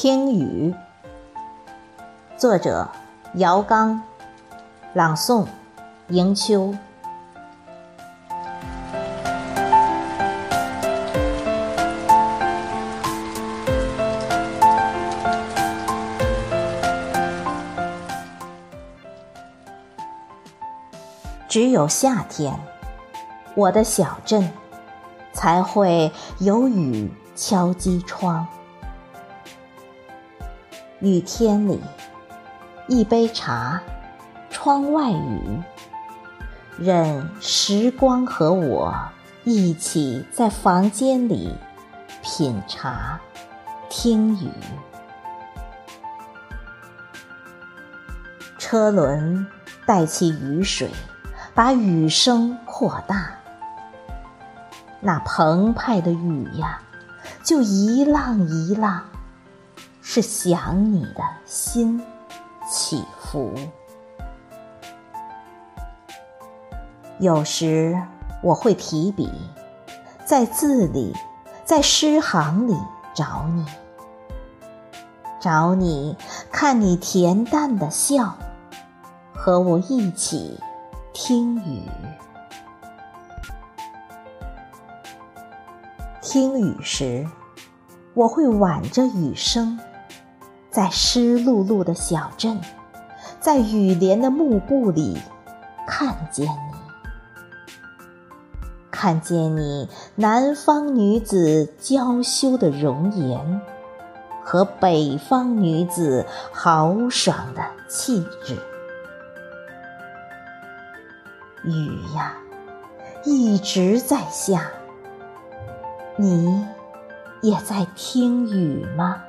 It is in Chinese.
听雨，作者姚刚，朗诵迎秋。只有夏天，我的小镇才会有雨敲击窗。雨天里，一杯茶，窗外雨，任时光和我一起在房间里品茶、听雨。车轮带起雨水，把雨声扩大。那澎湃的雨呀，就一浪一浪。是想你的心起伏。有时我会提笔，在字里，在诗行里找你，找你看你恬淡的笑，和我一起听雨。听雨时，我会挽着雨声。在湿漉漉的小镇，在雨帘的幕布里，看见你，看见你南方女子娇羞的容颜，和北方女子豪爽的气质。雨呀，一直在下，你也在听雨吗？